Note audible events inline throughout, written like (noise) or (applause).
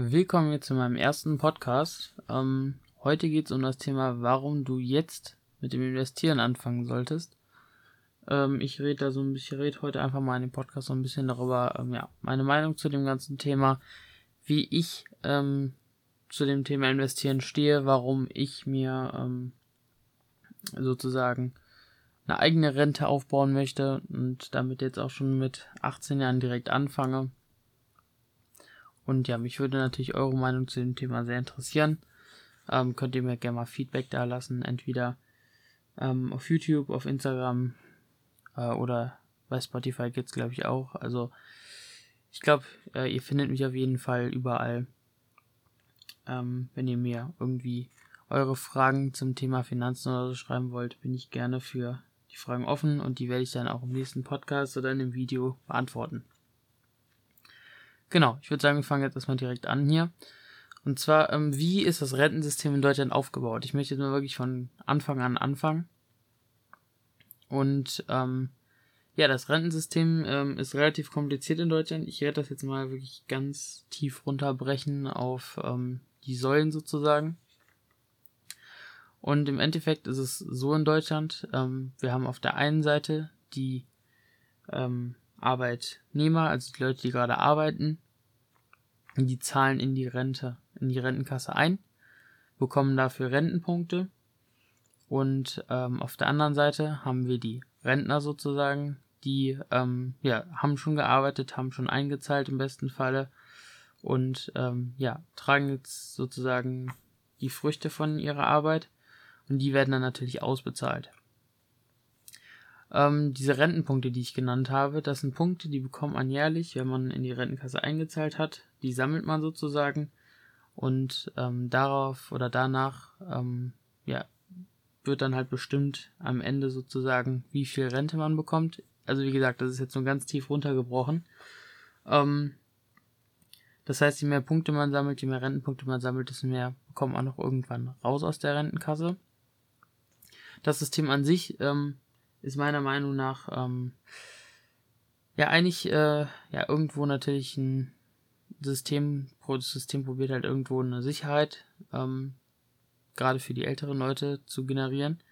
Willkommen hier zu meinem ersten Podcast. Ähm, heute geht es um das Thema, warum du jetzt mit dem Investieren anfangen solltest. Ähm, ich rede da so ein bisschen, rede heute einfach mal in dem Podcast so ein bisschen darüber, ähm, ja, meine Meinung zu dem ganzen Thema, wie ich ähm, zu dem Thema Investieren stehe, warum ich mir ähm, sozusagen eine eigene Rente aufbauen möchte und damit jetzt auch schon mit 18 Jahren direkt anfange und ja, mich würde natürlich eure Meinung zu dem Thema sehr interessieren. Ähm, könnt ihr mir gerne mal Feedback da lassen, entweder ähm, auf YouTube, auf Instagram äh, oder bei Spotify gibt's glaube ich auch. Also ich glaube, äh, ihr findet mich auf jeden Fall überall. Ähm, wenn ihr mir irgendwie eure Fragen zum Thema Finanzen oder so schreiben wollt, bin ich gerne für die Fragen offen und die werde ich dann auch im nächsten Podcast oder in dem Video beantworten. Genau, ich würde sagen, wir fangen jetzt erstmal direkt an hier. Und zwar, ähm, wie ist das Rentensystem in Deutschland aufgebaut? Ich möchte jetzt mal wirklich von Anfang an anfangen. Und ähm, ja, das Rentensystem ähm, ist relativ kompliziert in Deutschland. Ich werde das jetzt mal wirklich ganz tief runterbrechen auf ähm, die Säulen sozusagen. Und im Endeffekt ist es so in Deutschland, ähm, wir haben auf der einen Seite die ähm, Arbeitnehmer, also die Leute, die gerade arbeiten, die zahlen in die Rente, in die Rentenkasse ein, bekommen dafür Rentenpunkte. Und ähm, auf der anderen Seite haben wir die Rentner sozusagen, die ähm, ja, haben schon gearbeitet, haben schon eingezahlt im besten Falle und ähm, ja, tragen jetzt sozusagen die Früchte von ihrer Arbeit und die werden dann natürlich ausbezahlt. Ähm, diese Rentenpunkte, die ich genannt habe, das sind Punkte, die bekommt man jährlich, wenn man in die Rentenkasse eingezahlt hat. Die sammelt man sozusagen und ähm, darauf oder danach ähm, ja, wird dann halt bestimmt am Ende sozusagen, wie viel Rente man bekommt. Also wie gesagt, das ist jetzt so ganz tief runtergebrochen. Ähm, das heißt, je mehr Punkte man sammelt, je mehr Rentenpunkte man sammelt, desto mehr bekommt man auch irgendwann raus aus der Rentenkasse. Das System an sich ähm, ist meiner Meinung nach ähm, ja eigentlich äh, ja irgendwo natürlich ein System, das System probiert halt irgendwo eine Sicherheit, ähm, gerade für die älteren Leute zu generieren.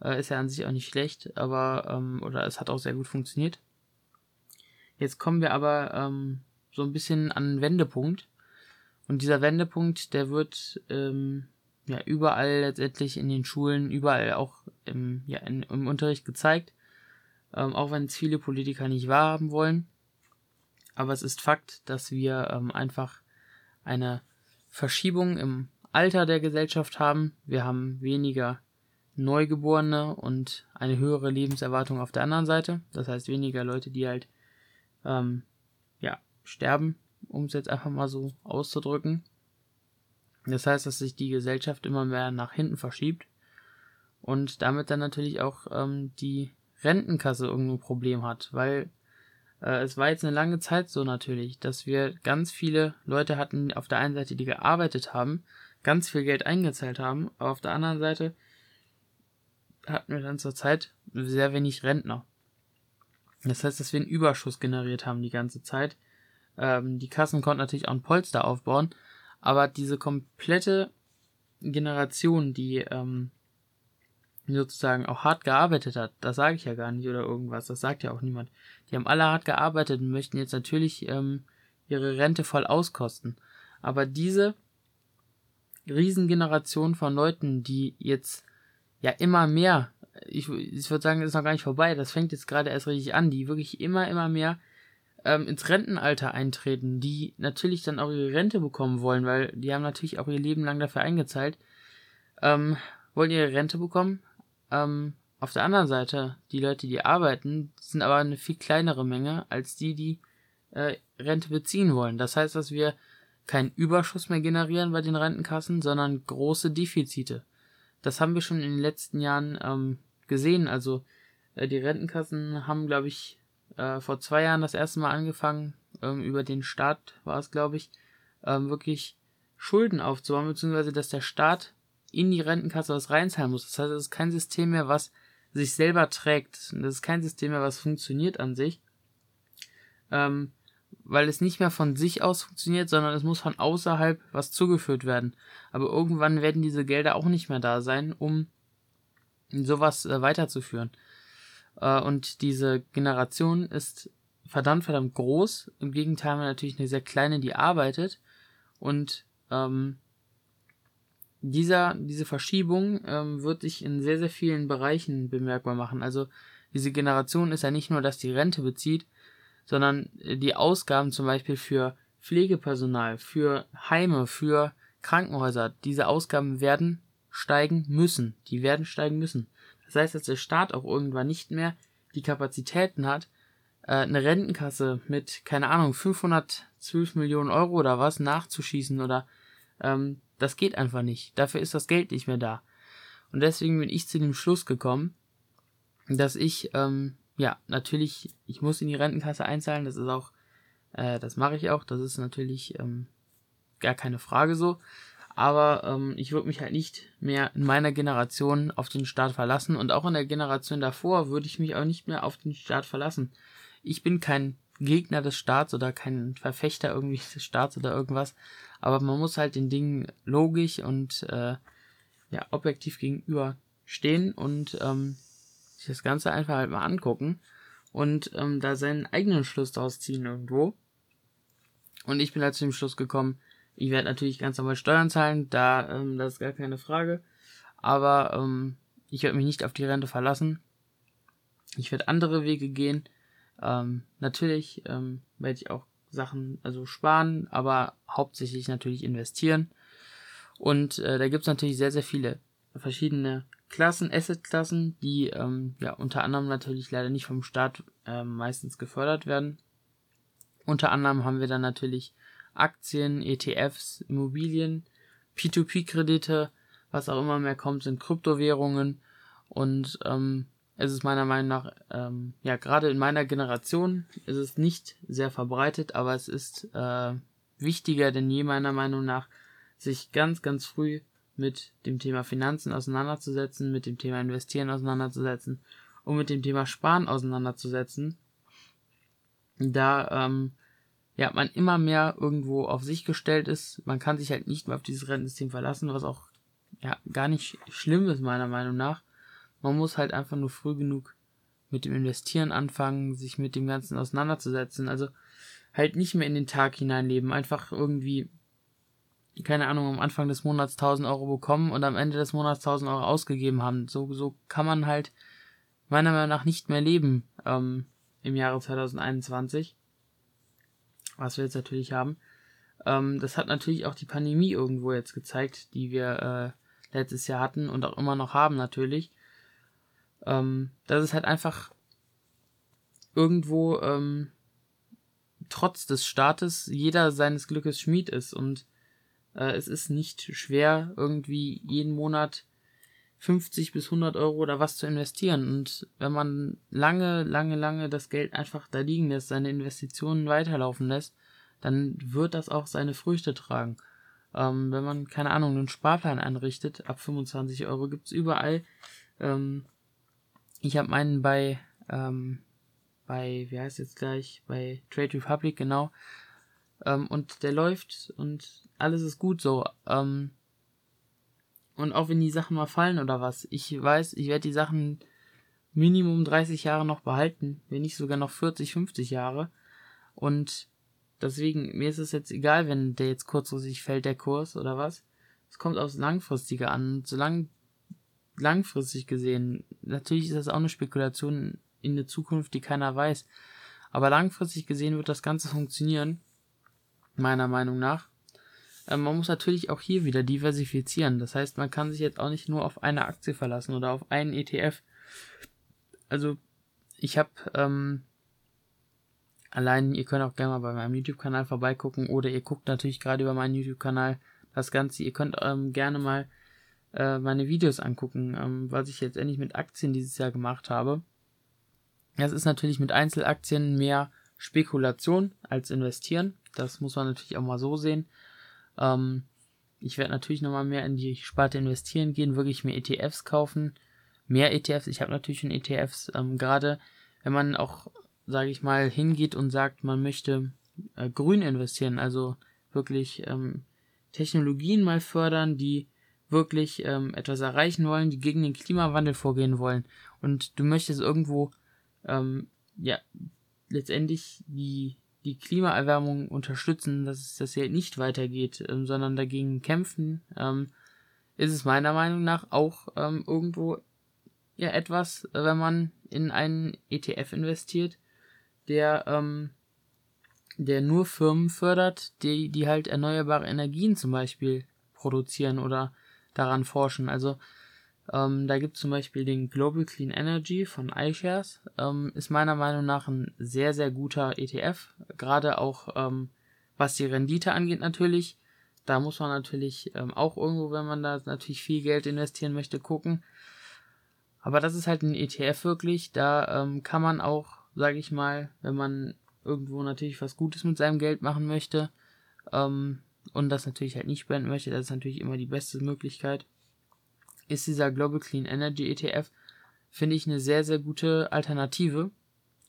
Äh, ist ja an sich auch nicht schlecht, aber ähm, oder es hat auch sehr gut funktioniert. Jetzt kommen wir aber ähm, so ein bisschen an einen Wendepunkt. Und dieser Wendepunkt, der wird ähm, ja überall letztendlich in den Schulen, überall auch im, ja, in, im Unterricht gezeigt. Ähm, auch wenn es viele Politiker nicht wahrhaben wollen. Aber es ist Fakt, dass wir ähm, einfach eine Verschiebung im Alter der Gesellschaft haben. Wir haben weniger Neugeborene und eine höhere Lebenserwartung auf der anderen Seite. Das heißt weniger Leute, die halt ähm, ja sterben, um es jetzt einfach mal so auszudrücken. Das heißt, dass sich die Gesellschaft immer mehr nach hinten verschiebt und damit dann natürlich auch ähm, die Rentenkasse irgendein Problem hat, weil äh, es war jetzt eine lange Zeit so natürlich, dass wir ganz viele Leute hatten auf der einen Seite, die gearbeitet haben, ganz viel Geld eingezahlt haben, aber auf der anderen Seite hatten wir dann zur Zeit sehr wenig Rentner. Das heißt, dass wir einen Überschuss generiert haben die ganze Zeit. Ähm, die Kassen konnten natürlich auch ein Polster aufbauen, aber diese komplette Generation, die ähm, sozusagen auch hart gearbeitet hat, das sage ich ja gar nicht oder irgendwas, das sagt ja auch niemand. Die haben alle hart gearbeitet und möchten jetzt natürlich ähm, ihre Rente voll auskosten. Aber diese Riesengeneration von Leuten, die jetzt ja immer mehr, ich, ich würde sagen, ist noch gar nicht vorbei, das fängt jetzt gerade erst richtig an, die wirklich immer, immer mehr ähm, ins Rentenalter eintreten, die natürlich dann auch ihre Rente bekommen wollen, weil die haben natürlich auch ihr Leben lang dafür eingezahlt, ähm, wollen ihre Rente bekommen. Ähm, auf der anderen Seite, die Leute, die arbeiten, sind aber eine viel kleinere Menge als die, die äh, Rente beziehen wollen. Das heißt, dass wir keinen Überschuss mehr generieren bei den Rentenkassen, sondern große Defizite. Das haben wir schon in den letzten Jahren ähm, gesehen. Also äh, die Rentenkassen haben, glaube ich, äh, vor zwei Jahren das erste Mal angefangen, ähm, über den Staat war es, glaube ich, ähm, wirklich Schulden aufzubauen, beziehungsweise dass der Staat in die Rentenkasse was reinzahlen muss. Das heißt, es ist kein System mehr, was sich selber trägt. Das ist kein System mehr, was funktioniert an sich. Ähm, weil es nicht mehr von sich aus funktioniert, sondern es muss von außerhalb was zugeführt werden. Aber irgendwann werden diese Gelder auch nicht mehr da sein, um sowas äh, weiterzuführen. Äh, und diese Generation ist verdammt, verdammt groß. Im Gegenteil haben wir natürlich eine sehr kleine, die arbeitet. Und ähm, dieser, diese Verschiebung ähm, wird sich in sehr, sehr vielen Bereichen bemerkbar machen. Also diese Generation ist ja nicht nur, dass die Rente bezieht, sondern äh, die Ausgaben zum Beispiel für Pflegepersonal, für Heime, für Krankenhäuser, diese Ausgaben werden steigen müssen. Die werden steigen müssen. Das heißt, dass der Staat auch irgendwann nicht mehr die Kapazitäten hat, äh, eine Rentenkasse mit, keine Ahnung, 512 Millionen Euro oder was nachzuschießen oder ähm, das geht einfach nicht. Dafür ist das Geld nicht mehr da. Und deswegen bin ich zu dem Schluss gekommen, dass ich ähm, ja, natürlich, ich muss in die Rentenkasse einzahlen, das ist auch, äh, das mache ich auch, das ist natürlich ähm, gar keine Frage so. Aber ähm, ich würde mich halt nicht mehr in meiner Generation auf den Staat verlassen und auch in der Generation davor würde ich mich auch nicht mehr auf den Staat verlassen. Ich bin kein Gegner des Staats oder kein Verfechter irgendwie (laughs) des Staats oder irgendwas, aber man muss halt den Dingen logisch und äh, ja objektiv gegenüber stehen und ähm, sich das Ganze einfach halt mal angucken und ähm, da seinen eigenen Schluss daraus ziehen irgendwo. Und ich bin halt zu dem Schluss gekommen, ich werde natürlich ganz normal Steuern zahlen, da, ähm, das ist gar keine Frage. Aber ähm, ich werde mich nicht auf die Rente verlassen. Ich werde andere Wege gehen. Ähm, natürlich ähm, werde ich auch Sachen, also sparen, aber hauptsächlich natürlich investieren. Und äh, da gibt es natürlich sehr, sehr viele verschiedene Klassen, Asset-Klassen, die ähm, ja unter anderem natürlich leider nicht vom Staat äh, meistens gefördert werden. Unter anderem haben wir dann natürlich Aktien, ETFs, Immobilien, P2P-Kredite, was auch immer mehr kommt, sind Kryptowährungen. Und ähm, es ist meiner Meinung nach, ähm, ja, gerade in meiner Generation ist es nicht sehr verbreitet, aber es ist äh, wichtiger denn je meiner Meinung nach, sich ganz, ganz früh mit dem Thema Finanzen auseinanderzusetzen, mit dem Thema Investieren auseinanderzusetzen und mit dem Thema Sparen auseinanderzusetzen, da ähm, ja man immer mehr irgendwo auf sich gestellt ist. Man kann sich halt nicht mehr auf dieses Rentensystem verlassen, was auch ja gar nicht schlimm ist meiner Meinung nach. Man muss halt einfach nur früh genug mit dem Investieren anfangen, sich mit dem Ganzen auseinanderzusetzen. Also halt nicht mehr in den Tag hineinleben, einfach irgendwie keine Ahnung, am Anfang des Monats 1000 Euro bekommen und am Ende des Monats 1000 Euro ausgegeben haben. So, so kann man halt meiner Meinung nach nicht mehr leben ähm, im Jahre 2021, was wir jetzt natürlich haben. Ähm, das hat natürlich auch die Pandemie irgendwo jetzt gezeigt, die wir äh, letztes Jahr hatten und auch immer noch haben natürlich. Ähm, dass es halt einfach irgendwo ähm, trotz des Staates jeder seines Glückes Schmied ist und äh, es ist nicht schwer, irgendwie jeden Monat 50 bis 100 Euro oder was zu investieren. Und wenn man lange, lange, lange das Geld einfach da liegen lässt, seine Investitionen weiterlaufen lässt, dann wird das auch seine Früchte tragen. Ähm, wenn man, keine Ahnung, einen Sparplan einrichtet, ab 25 Euro gibt's überall. Ähm, ich habe meinen bei, ähm, bei, wie heißt jetzt gleich, bei Trade Republic, genau, ähm, und der läuft und alles ist gut so. Ähm, und auch wenn die Sachen mal fallen oder was, ich weiß, ich werde die Sachen Minimum 30 Jahre noch behalten, wenn nicht sogar noch 40, 50 Jahre. Und deswegen, mir ist es jetzt egal, wenn der jetzt kurzfristig fällt, der Kurs oder was. Es kommt aufs Langfristige an. Solange langfristig gesehen, natürlich ist das auch eine Spekulation in eine Zukunft, die keiner weiß. Aber langfristig gesehen wird das Ganze funktionieren meiner Meinung nach. Ähm, man muss natürlich auch hier wieder diversifizieren. Das heißt, man kann sich jetzt auch nicht nur auf eine Aktie verlassen oder auf einen ETF. Also, ich habe ähm, allein, ihr könnt auch gerne mal bei meinem YouTube-Kanal vorbeigucken oder ihr guckt natürlich gerade über meinen YouTube-Kanal das Ganze. Ihr könnt ähm, gerne mal äh, meine Videos angucken, ähm, was ich jetzt endlich mit Aktien dieses Jahr gemacht habe. Das ist natürlich mit Einzelaktien mehr Spekulation als investieren. Das muss man natürlich auch mal so sehen. Ähm, ich werde natürlich nochmal mehr in die Sparte investieren gehen, wirklich mehr ETFs kaufen. Mehr ETFs, ich habe natürlich schon ETFs, ähm, gerade wenn man auch, sage ich mal, hingeht und sagt, man möchte äh, grün investieren, also wirklich ähm, Technologien mal fördern, die wirklich ähm, etwas erreichen wollen, die gegen den Klimawandel vorgehen wollen. Und du möchtest irgendwo ähm, ja letztendlich die die Klimaerwärmung unterstützen, dass es das hier nicht weitergeht, ähm, sondern dagegen kämpfen, ähm, ist es meiner Meinung nach auch ähm, irgendwo ja etwas, wenn man in einen ETF investiert, der ähm, der nur Firmen fördert, die die halt erneuerbare Energien zum Beispiel produzieren oder daran forschen. Also ähm, da gibt es zum Beispiel den Global Clean Energy von iShares. Ähm, ist meiner Meinung nach ein sehr, sehr guter ETF. Gerade auch ähm, was die Rendite angeht natürlich. Da muss man natürlich ähm, auch irgendwo, wenn man da natürlich viel Geld investieren möchte, gucken. Aber das ist halt ein ETF wirklich. Da ähm, kann man auch, sage ich mal, wenn man irgendwo natürlich was Gutes mit seinem Geld machen möchte ähm, und das natürlich halt nicht spenden möchte, das ist natürlich immer die beste Möglichkeit ist dieser Global Clean Energy ETF, finde ich, eine sehr, sehr gute Alternative.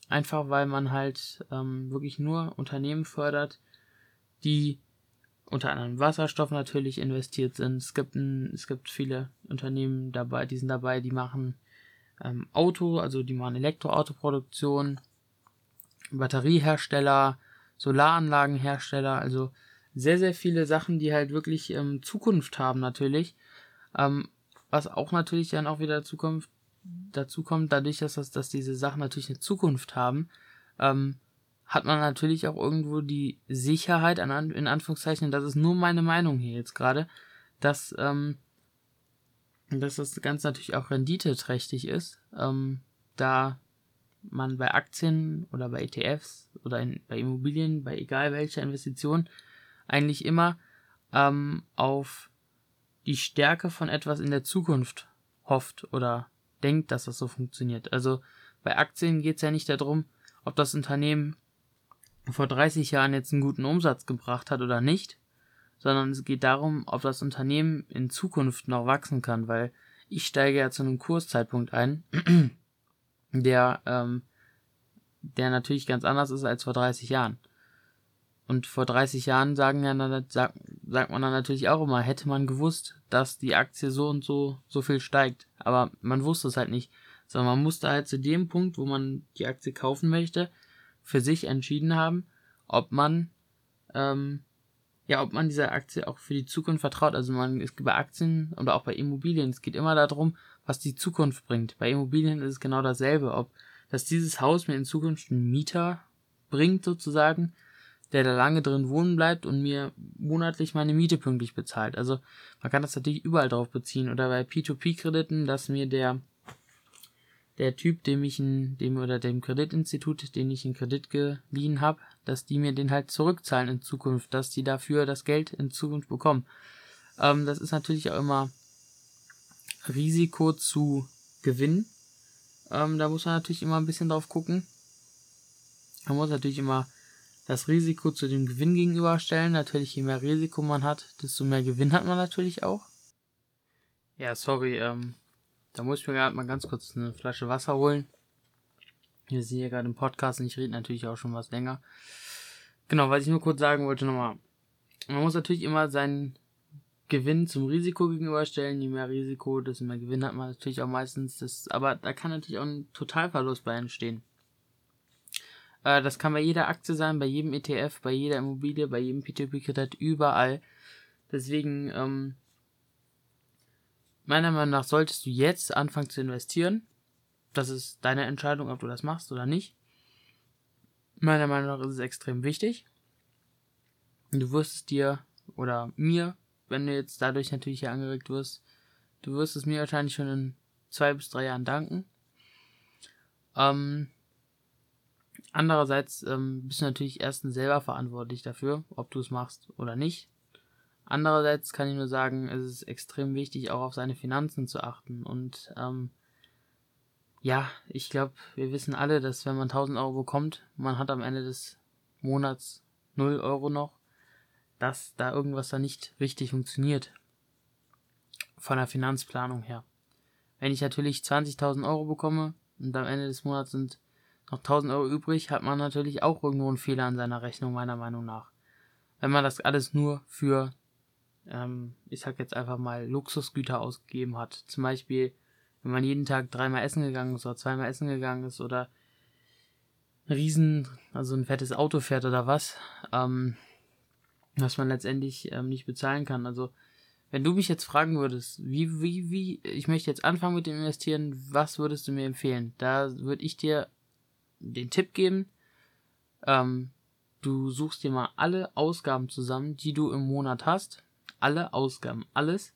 Einfach weil man halt ähm, wirklich nur Unternehmen fördert, die unter anderem Wasserstoff natürlich investiert sind. Es gibt, ein, es gibt viele Unternehmen dabei, die sind dabei, die machen ähm, Auto, also die machen Elektroautoproduktion, Batteriehersteller, Solaranlagenhersteller, also sehr, sehr viele Sachen, die halt wirklich ähm, Zukunft haben natürlich. Ähm, was auch natürlich dann auch wieder kommt, dazu kommt dadurch, dass, das, dass diese Sachen natürlich eine Zukunft haben, ähm, hat man natürlich auch irgendwo die Sicherheit, an, in Anführungszeichen, das ist nur meine Meinung hier jetzt gerade, dass, ähm, dass das Ganze natürlich auch renditeträchtig ist, ähm, da man bei Aktien oder bei ETFs oder in, bei Immobilien, bei egal welcher Investition, eigentlich immer ähm, auf die Stärke von etwas in der Zukunft hofft oder denkt, dass das so funktioniert. Also bei Aktien geht es ja nicht darum, ob das Unternehmen vor 30 Jahren jetzt einen guten Umsatz gebracht hat oder nicht, sondern es geht darum, ob das Unternehmen in Zukunft noch wachsen kann, weil ich steige ja zu einem Kurszeitpunkt ein, (clears throat) der, ähm, der natürlich ganz anders ist als vor 30 Jahren. Und vor 30 Jahren sagen ja, sagt, sagt man dann natürlich auch immer, hätte man gewusst, dass die Aktie so und so so viel steigt. Aber man wusste es halt nicht. Sondern man musste halt zu dem Punkt, wo man die Aktie kaufen möchte, für sich entschieden haben, ob man ähm, ja, ob man dieser Aktie auch für die Zukunft vertraut. Also man ist bei Aktien oder auch bei Immobilien, es geht immer darum, was die Zukunft bringt. Bei Immobilien ist es genau dasselbe, ob dass dieses Haus mir in Zukunft einen Mieter bringt sozusagen, der da lange drin wohnen bleibt und mir monatlich meine Miete pünktlich bezahlt. Also man kann das natürlich überall drauf beziehen. Oder bei P2P-Krediten, dass mir der der Typ, dem ich in, dem oder dem Kreditinstitut, den ich in Kredit geliehen habe, dass die mir den halt zurückzahlen in Zukunft, dass die dafür das Geld in Zukunft bekommen. Ähm, das ist natürlich auch immer Risiko zu Gewinn. Ähm, da muss man natürlich immer ein bisschen drauf gucken. Man muss natürlich immer das Risiko zu dem Gewinn gegenüberstellen. Natürlich, je mehr Risiko man hat, desto mehr Gewinn hat man natürlich auch. Ja, sorry, ähm, da muss ich mir gerade mal ganz kurz eine Flasche Wasser holen. Wir sind hier gerade im Podcast und ich rede natürlich auch schon was länger. Genau, was ich nur kurz sagen wollte nochmal. Man muss natürlich immer seinen Gewinn zum Risiko gegenüberstellen. Je mehr Risiko, desto mehr Gewinn hat man natürlich auch meistens. Das, aber da kann natürlich auch ein Totalverlust bei entstehen. Äh, das kann bei jeder Aktie sein, bei jedem ETF, bei jeder Immobilie, bei jedem P2P-Kredit, überall. Deswegen, ähm, meiner Meinung nach solltest du jetzt anfangen zu investieren. Das ist deine Entscheidung, ob du das machst oder nicht. Meiner Meinung nach ist es extrem wichtig. Du wirst es dir oder mir, wenn du jetzt dadurch natürlich hier angeregt wirst, du wirst es mir wahrscheinlich schon in zwei bis drei Jahren danken. Ähm, Andererseits ähm, bist du natürlich erstens selber verantwortlich dafür, ob du es machst oder nicht. Andererseits kann ich nur sagen, es ist extrem wichtig, auch auf seine Finanzen zu achten. Und ähm, ja, ich glaube, wir wissen alle, dass wenn man 1000 Euro bekommt, man hat am Ende des Monats 0 Euro noch, dass da irgendwas da nicht richtig funktioniert. Von der Finanzplanung her. Wenn ich natürlich 20.000 Euro bekomme und am Ende des Monats sind noch 1000 Euro übrig, hat man natürlich auch irgendwo einen Fehler an seiner Rechnung, meiner Meinung nach. Wenn man das alles nur für, ähm, ich sag jetzt einfach mal, Luxusgüter ausgegeben hat. Zum Beispiel, wenn man jeden Tag dreimal essen gegangen ist oder zweimal essen gegangen ist oder ein riesen, also ein fettes Auto fährt oder was, ähm, was man letztendlich ähm, nicht bezahlen kann. Also wenn du mich jetzt fragen würdest, wie, wie, wie, ich möchte jetzt anfangen mit dem Investieren, was würdest du mir empfehlen? Da würde ich dir den Tipp geben, ähm, du suchst dir mal alle Ausgaben zusammen, die du im Monat hast. Alle Ausgaben, alles.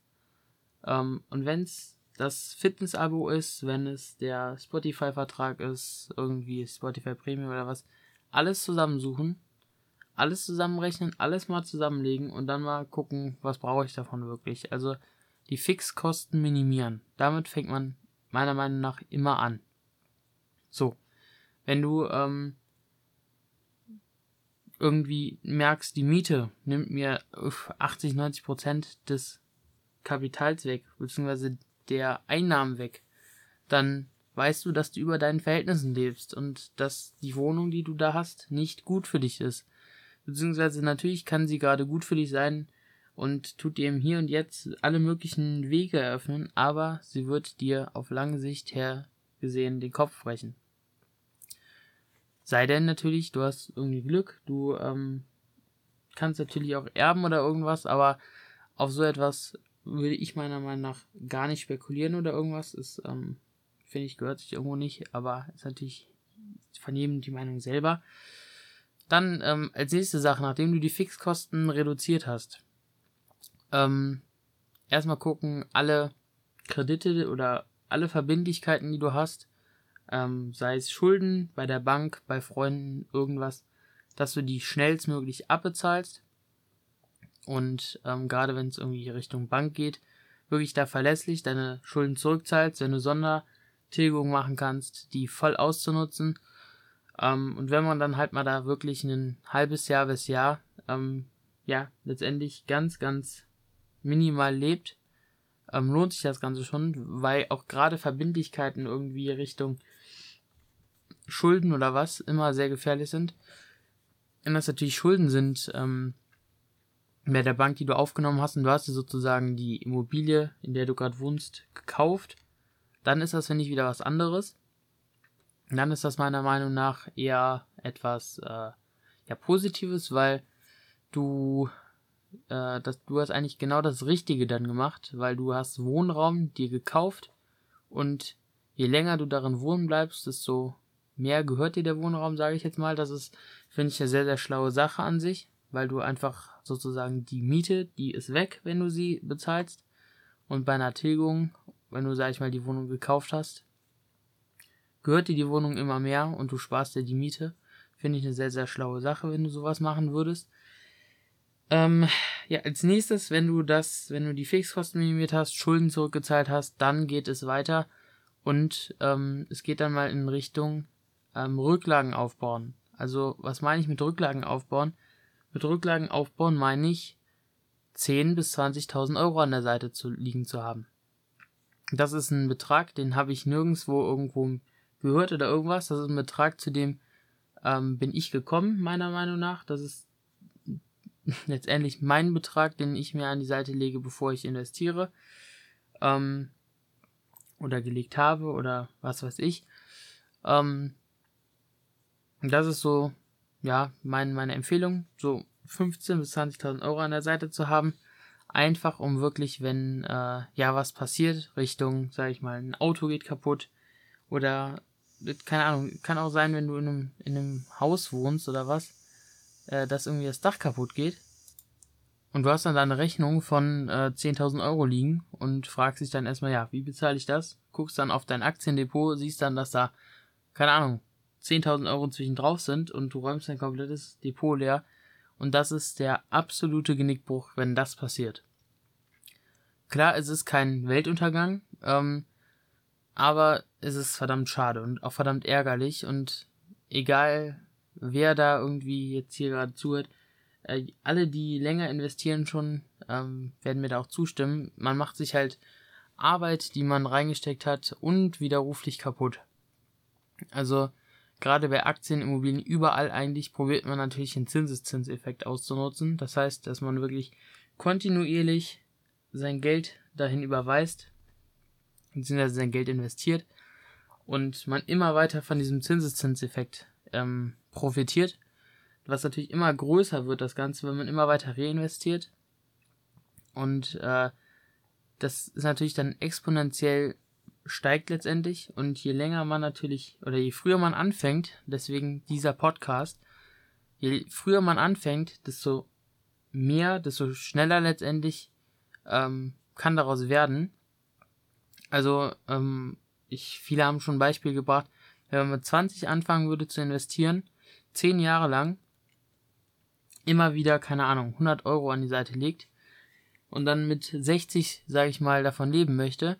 Ähm, und wenn es das Fitness-Abo ist, wenn es der Spotify-Vertrag ist, irgendwie Spotify Premium oder was, alles zusammensuchen alles zusammenrechnen, alles mal zusammenlegen und dann mal gucken, was brauche ich davon wirklich. Also die Fixkosten minimieren. Damit fängt man meiner Meinung nach immer an. So, wenn du ähm, irgendwie merkst, die Miete nimmt mir 80, 90 Prozent des Kapitals weg, beziehungsweise der Einnahmen weg, dann weißt du, dass du über deinen Verhältnissen lebst und dass die Wohnung, die du da hast, nicht gut für dich ist beziehungsweise natürlich kann sie gerade gut für dich sein und tut dir im Hier und Jetzt alle möglichen Wege eröffnen, aber sie wird dir auf lange Sicht her gesehen den Kopf brechen. Sei denn natürlich, du hast irgendwie Glück, du ähm, kannst natürlich auch erben oder irgendwas, aber auf so etwas würde ich meiner Meinung nach gar nicht spekulieren oder irgendwas. Ist, ähm, finde ich, gehört sich irgendwo nicht, aber ist natürlich von jedem die Meinung selber. Dann ähm, als nächste Sache, nachdem du die Fixkosten reduziert hast, ähm, erstmal gucken, alle Kredite oder alle Verbindlichkeiten, die du hast, ähm, sei es Schulden bei der Bank, bei Freunden, irgendwas, dass du die schnellstmöglich abbezahlst. Und ähm, gerade wenn es irgendwie Richtung Bank geht, wirklich da verlässlich deine Schulden zurückzahlst, wenn du Sondertilgung machen kannst, die voll auszunutzen ähm, und wenn man dann halt mal da wirklich ein halbes Jahr bis Jahr, ähm, ja, letztendlich ganz, ganz minimal lebt, ähm, lohnt sich das Ganze schon, weil auch gerade Verbindlichkeiten irgendwie Richtung Schulden oder was immer sehr gefährlich sind. Wenn das natürlich Schulden sind, ähm, bei der Bank, die du aufgenommen hast und du hast dir sozusagen die Immobilie, in der du gerade wohnst, gekauft, dann ist das, finde ich, wieder was anderes dann ist das meiner Meinung nach eher etwas äh, ja, Positives, weil du äh, das, du hast eigentlich genau das Richtige dann gemacht, weil du hast Wohnraum dir gekauft und je länger du darin wohnen bleibst, desto mehr gehört dir der Wohnraum, sage ich jetzt mal. Das ist, finde ich, eine sehr, sehr schlaue Sache an sich, weil du einfach sozusagen die Miete, die ist weg, wenn du sie bezahlst. Und bei einer Tilgung, wenn du, sag ich mal, die Wohnung gekauft hast, gehört dir die Wohnung immer mehr und du sparst dir die Miete. Finde ich eine sehr, sehr schlaue Sache, wenn du sowas machen würdest. Ähm, ja, als nächstes, wenn du das, wenn du die Fixkosten minimiert hast, Schulden zurückgezahlt hast, dann geht es weiter und ähm, es geht dann mal in Richtung ähm, Rücklagen aufbauen. Also, was meine ich mit Rücklagen aufbauen? Mit Rücklagen aufbauen meine ich 10.000 bis 20.000 Euro an der Seite zu liegen zu haben. Das ist ein Betrag, den habe ich nirgendwo irgendwo gehört oder irgendwas. Das ist ein Betrag, zu dem ähm, bin ich gekommen, meiner Meinung nach. Das ist (laughs) letztendlich mein Betrag, den ich mir an die Seite lege, bevor ich investiere. Ähm, oder gelegt habe oder was weiß ich. Ähm, das ist so, ja, mein, meine Empfehlung, so 15.000 bis 20.000 Euro an der Seite zu haben. Einfach um wirklich, wenn äh, ja was passiert, Richtung, sag ich mal, ein Auto geht kaputt oder keine Ahnung, kann auch sein, wenn du in einem, in einem Haus wohnst oder was, äh, dass irgendwie das Dach kaputt geht. Und du hast dann deine Rechnung von äh, 10.000 Euro liegen und fragst dich dann erstmal, ja, wie bezahle ich das? Guckst dann auf dein Aktiendepot, siehst dann, dass da, keine Ahnung, 10.000 Euro zwischen drauf sind und du räumst dein komplettes Depot leer. Und das ist der absolute Genickbruch, wenn das passiert. Klar, es ist kein Weltuntergang, ähm, aber es ist verdammt schade und auch verdammt ärgerlich und egal wer da irgendwie jetzt hier gerade zuhört, äh, alle, die länger investieren schon, ähm, werden mir da auch zustimmen. Man macht sich halt Arbeit, die man reingesteckt hat, unwiderruflich kaputt. Also gerade bei Aktien, Immobilien, überall eigentlich probiert man natürlich den Zinseszinseffekt auszunutzen. Das heißt, dass man wirklich kontinuierlich sein Geld dahin überweist, beziehungsweise sein Geld investiert und man immer weiter von diesem Zinseszinseffekt ähm, profitiert, was natürlich immer größer wird, das Ganze, wenn man immer weiter reinvestiert. Und äh, das ist natürlich dann exponentiell steigt letztendlich und je länger man natürlich oder je früher man anfängt, deswegen dieser Podcast, je früher man anfängt, desto mehr, desto schneller letztendlich ähm, kann daraus werden. Also ähm, ich viele haben schon ein Beispiel gebracht, wenn man mit 20 anfangen würde zu investieren, 10 Jahre lang immer wieder keine Ahnung 100 Euro an die Seite legt und dann mit 60 sage ich mal davon leben möchte,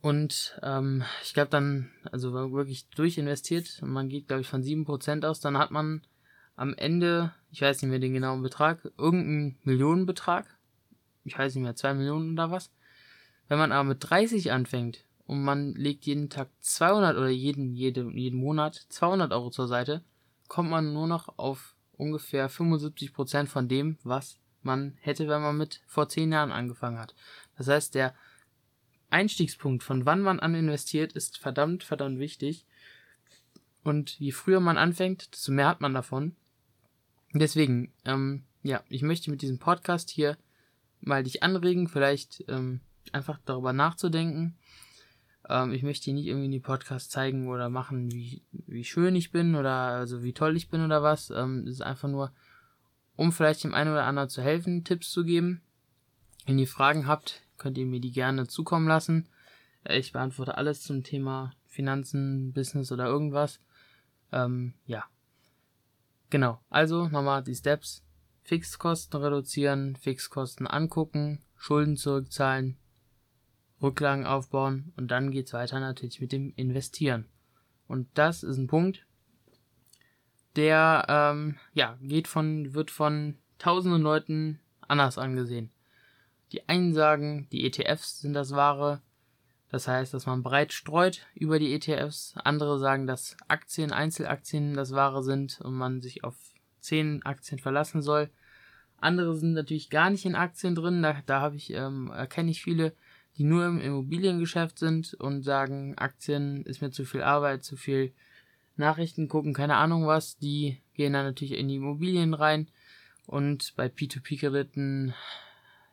und ähm, ich glaube dann, also wirklich durchinvestiert, man geht, glaube ich, von 7% aus, dann hat man am Ende, ich weiß nicht mehr den genauen Betrag, irgendeinen Millionenbetrag. Ich weiß nicht mehr, 2 Millionen oder was. Wenn man aber mit 30 anfängt und man legt jeden Tag 200 oder jeden, jede, jeden Monat 200 Euro zur Seite, kommt man nur noch auf ungefähr 75% von dem, was man hätte, wenn man mit vor 10 Jahren angefangen hat. Das heißt, der Einstiegspunkt, von wann man an investiert, ist verdammt, verdammt wichtig. Und je früher man anfängt, desto mehr hat man davon. Deswegen, ähm, ja, ich möchte mit diesem Podcast hier mal dich anregen, vielleicht ähm, einfach darüber nachzudenken. Ähm, ich möchte dir nicht irgendwie in die Podcast zeigen oder machen, wie, wie schön ich bin oder also wie toll ich bin oder was. Ähm, es ist einfach nur, um vielleicht dem einen oder anderen zu helfen, Tipps zu geben. Wenn ihr Fragen habt, könnt ihr mir die gerne zukommen lassen. Äh, ich beantworte alles zum Thema Finanzen, Business oder irgendwas. Ähm, ja. Genau. Also nochmal die Steps. Fixkosten reduzieren, Fixkosten angucken, Schulden zurückzahlen, Rücklagen aufbauen und dann geht's weiter natürlich mit dem Investieren. Und das ist ein Punkt, der ähm, ja geht von wird von tausenden Leuten anders angesehen. Die einen sagen, die ETFs sind das wahre. Das heißt, dass man breit streut über die ETFs. Andere sagen, dass Aktien, Einzelaktien das wahre sind und man sich auf 10 Aktien verlassen soll. Andere sind natürlich gar nicht in Aktien drin. Da, da habe ich, ähm, erkenne ich viele, die nur im Immobiliengeschäft sind und sagen, Aktien ist mir zu viel Arbeit, zu viel Nachrichten gucken, keine Ahnung was. Die gehen dann natürlich in die Immobilien rein. Und bei P2P-Krediten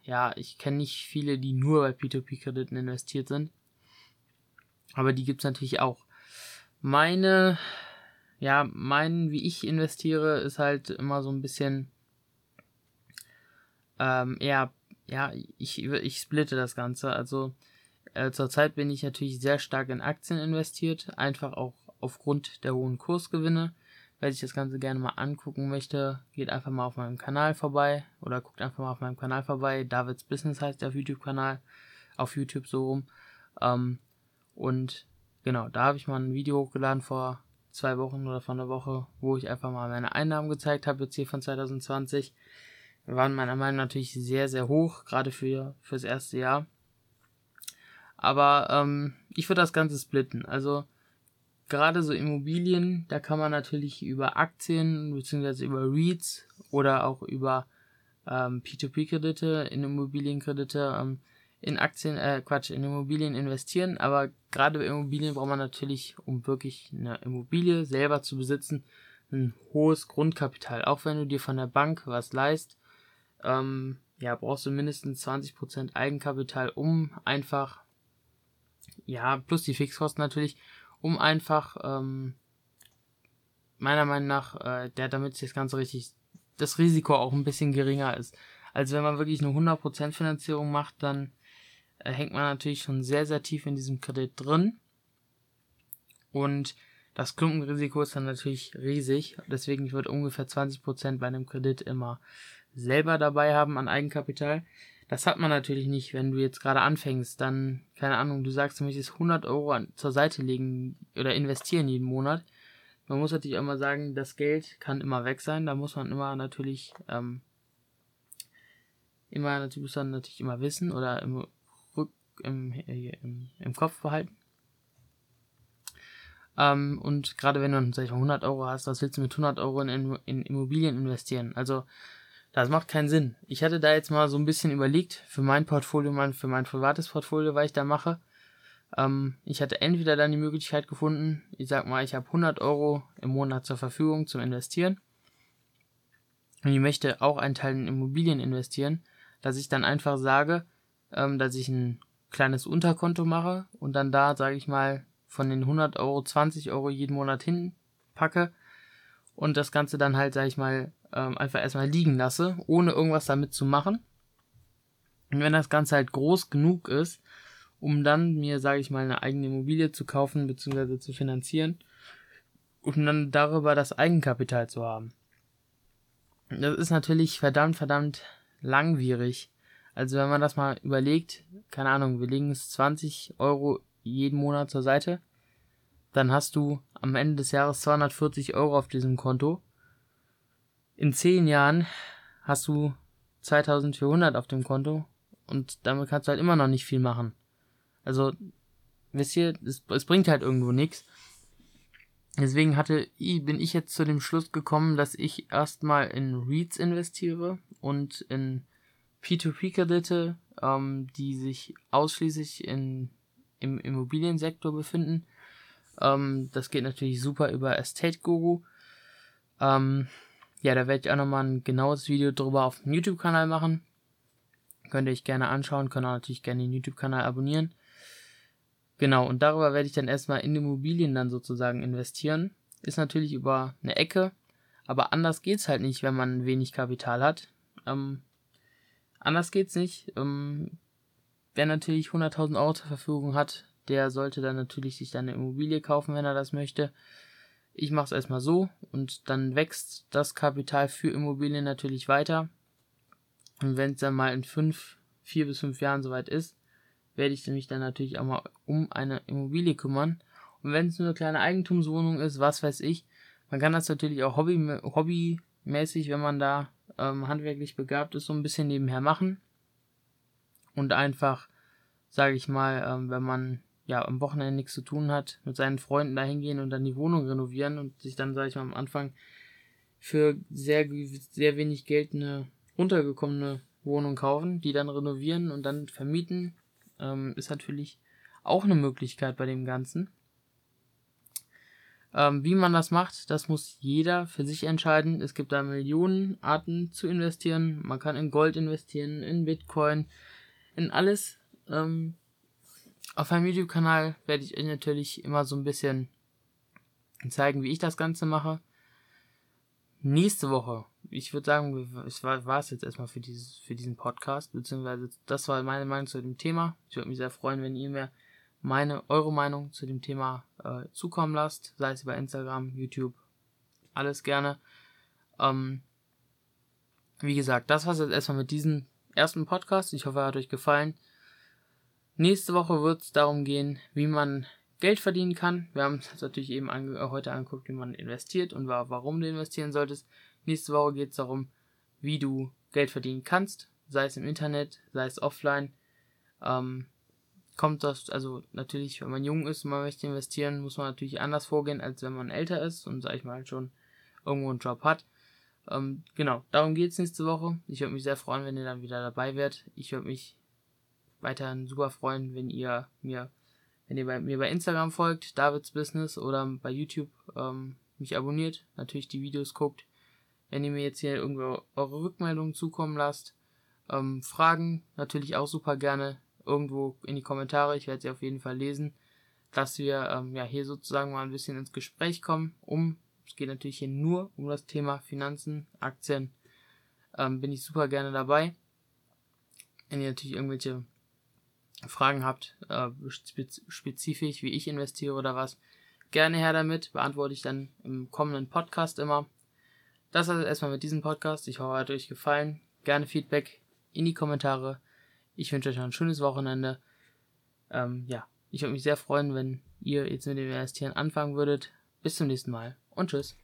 ja, ich kenne nicht viele, die nur bei P2P-Krediten investiert sind. Aber die gibt's natürlich auch. Meine, ja, mein, wie ich investiere, ist halt immer so ein bisschen ähm, eher, ja, ich, ich splitte das Ganze. Also äh, zurzeit bin ich natürlich sehr stark in Aktien investiert, einfach auch aufgrund der hohen Kursgewinne. Wer sich das Ganze gerne mal angucken möchte, geht einfach mal auf meinem Kanal vorbei oder guckt einfach mal auf meinem Kanal vorbei. Davids Business heißt der YouTube-Kanal, auf YouTube so rum. Ähm, und genau, da habe ich mal ein Video hochgeladen vor zwei Wochen oder vor einer Woche, wo ich einfach mal meine Einnahmen gezeigt habe, jetzt hier von 2020. Wir waren meiner Meinung nach natürlich sehr, sehr hoch, gerade für fürs erste Jahr. Aber ähm, ich würde das Ganze splitten. Also gerade so Immobilien, da kann man natürlich über Aktien bzw. über REITs oder auch über ähm, P2P-Kredite in Immobilienkredite ähm, in Aktien, äh, Quatsch, in Immobilien investieren. Aber gerade bei Immobilien braucht man natürlich, um wirklich eine Immobilie selber zu besitzen, ein hohes Grundkapital. Auch wenn du dir von der Bank was leist, ähm, ja, brauchst du mindestens 20% Eigenkapital, um einfach, ja, plus die Fixkosten natürlich, um einfach ähm, meiner Meinung nach, äh, der damit das Ganze richtig, das Risiko auch ein bisschen geringer ist. Also wenn man wirklich eine 100% Finanzierung macht, dann äh, hängt man natürlich schon sehr, sehr tief in diesem Kredit drin. Und das Klumpenrisiko ist dann natürlich riesig. Deswegen, ich ungefähr 20% bei einem Kredit immer selber dabei haben an Eigenkapital. Das hat man natürlich nicht, wenn du jetzt gerade anfängst, dann, keine Ahnung, du sagst, du möchtest 100 Euro an, zur Seite legen oder investieren jeden Monat. Man muss natürlich immer sagen, das Geld kann immer weg sein, da muss man immer natürlich, ähm, immer natürlich, muss man natürlich immer wissen oder im Rück, im, im, im Kopf behalten. Ähm, und gerade wenn du, sag ich mal, 100 Euro hast, was willst du mit 100 Euro in, in Immobilien investieren? Also, das macht keinen Sinn. Ich hatte da jetzt mal so ein bisschen überlegt, für mein Portfolio, mein, für mein privates Portfolio, was ich da mache. Ähm, ich hatte entweder dann die Möglichkeit gefunden, ich sag mal, ich habe 100 Euro im Monat zur Verfügung zum Investieren. Und ich möchte auch einen Teil in Immobilien investieren, dass ich dann einfach sage, ähm, dass ich ein kleines Unterkonto mache und dann da, sage ich mal, von den 100 Euro 20 Euro jeden Monat hinpacke und das Ganze dann halt, sage ich mal, ähm, einfach erstmal liegen lasse, ohne irgendwas damit zu machen. Und wenn das Ganze halt groß genug ist, um dann mir, sage ich mal, eine eigene Immobilie zu kaufen bzw. zu finanzieren und dann darüber das Eigenkapital zu haben. Das ist natürlich verdammt, verdammt langwierig. Also wenn man das mal überlegt, keine Ahnung, wir legen es 20 Euro jeden Monat zur Seite, dann hast du am Ende des Jahres 240 Euro auf diesem Konto. In 10 Jahren hast du 2400 auf dem Konto und damit kannst du halt immer noch nicht viel machen. Also, wisst ihr, es, es bringt halt irgendwo nichts. Deswegen hatte, bin ich jetzt zu dem Schluss gekommen, dass ich erstmal in REITs investiere und in P2P-Kredite, ähm, die sich ausschließlich in, im Immobiliensektor befinden. Ähm, das geht natürlich super über Estate Guru. Ähm, ja, da werde ich auch nochmal ein genaues Video drüber auf dem YouTube-Kanal machen. Könnt ihr euch gerne anschauen, könnt ihr natürlich gerne den YouTube-Kanal abonnieren. Genau, und darüber werde ich dann erstmal in Immobilien dann sozusagen investieren. Ist natürlich über eine Ecke, aber anders geht's halt nicht, wenn man wenig Kapital hat. Ähm, anders geht's nicht. Ähm, wer natürlich 100.000 Euro zur Verfügung hat, der sollte dann natürlich sich dann eine Immobilie kaufen, wenn er das möchte. Ich mache es erstmal so und dann wächst das Kapital für Immobilien natürlich weiter. Und wenn es dann mal in fünf, vier bis fünf Jahren soweit ist, werde ich mich dann natürlich auch mal um eine Immobilie kümmern. Und wenn es nur eine kleine Eigentumswohnung ist, was weiß ich, man kann das natürlich auch hobby, hobbymäßig, wenn man da ähm, handwerklich begabt ist, so ein bisschen nebenher machen. Und einfach, sage ich mal, ähm, wenn man ja am Wochenende nichts zu tun hat, mit seinen Freunden da hingehen und dann die Wohnung renovieren und sich dann, sage ich mal, am Anfang für sehr, sehr wenig Geld eine runtergekommene Wohnung kaufen, die dann renovieren und dann vermieten ähm, ist natürlich auch eine Möglichkeit bei dem Ganzen. Ähm, wie man das macht, das muss jeder für sich entscheiden. Es gibt da Millionen Arten zu investieren. Man kann in Gold investieren, in Bitcoin, in alles. Ähm, auf meinem YouTube-Kanal werde ich euch natürlich immer so ein bisschen zeigen, wie ich das Ganze mache. Nächste Woche ich würde sagen, es war, es jetzt erstmal für, dieses, für diesen Podcast, beziehungsweise das war meine Meinung zu dem Thema. Ich würde mich sehr freuen, wenn ihr mir meine, eure Meinung zu dem Thema äh, zukommen lasst, sei es über Instagram, YouTube, alles gerne. Ähm, wie gesagt, das war es jetzt erstmal mit diesem ersten Podcast. Ich hoffe, er hat euch gefallen. Nächste Woche wird es darum gehen, wie man Geld verdienen kann. Wir haben uns natürlich eben ange heute angeguckt, wie man investiert und warum du investieren solltest. Nächste Woche geht es darum, wie du Geld verdienen kannst, sei es im Internet, sei es offline. Ähm, kommt das, also natürlich, wenn man jung ist und man möchte investieren, muss man natürlich anders vorgehen, als wenn man älter ist und, sag ich mal, schon irgendwo einen Job hat. Ähm, genau, darum geht es nächste Woche. Ich würde mich sehr freuen, wenn ihr dann wieder dabei wärt. Ich würde mich weiterhin super freuen, wenn ihr mir, wenn ihr bei, mir bei Instagram folgt, Davids Business oder bei YouTube ähm, mich abonniert, natürlich die Videos guckt wenn ihr mir jetzt hier irgendwo eure Rückmeldungen zukommen lasst. Ähm, Fragen natürlich auch super gerne irgendwo in die Kommentare. Ich werde sie auf jeden Fall lesen, dass wir ähm, ja hier sozusagen mal ein bisschen ins Gespräch kommen. Um es geht natürlich hier nur um das Thema Finanzen, Aktien. Ähm, bin ich super gerne dabei. Wenn ihr natürlich irgendwelche Fragen habt, äh, spezifisch, wie ich investiere oder was, gerne her damit. Beantworte ich dann im kommenden Podcast immer. Das es erstmal mit diesem Podcast. Ich hoffe, hat euch gefallen. Gerne Feedback in die Kommentare. Ich wünsche euch noch ein schönes Wochenende. Ähm, ja, ich würde mich sehr freuen, wenn ihr jetzt mit dem Investieren anfangen würdet. Bis zum nächsten Mal und tschüss.